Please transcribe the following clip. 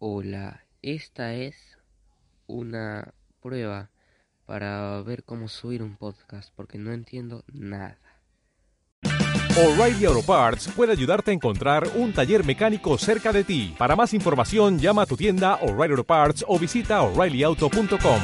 Hola, esta es una prueba para ver cómo subir un podcast porque no entiendo nada. O'Reilly Auto Parts puede ayudarte a encontrar un taller mecánico cerca de ti. Para más información, llama a tu tienda O'Reilly Auto Parts o visita oreillyauto.com.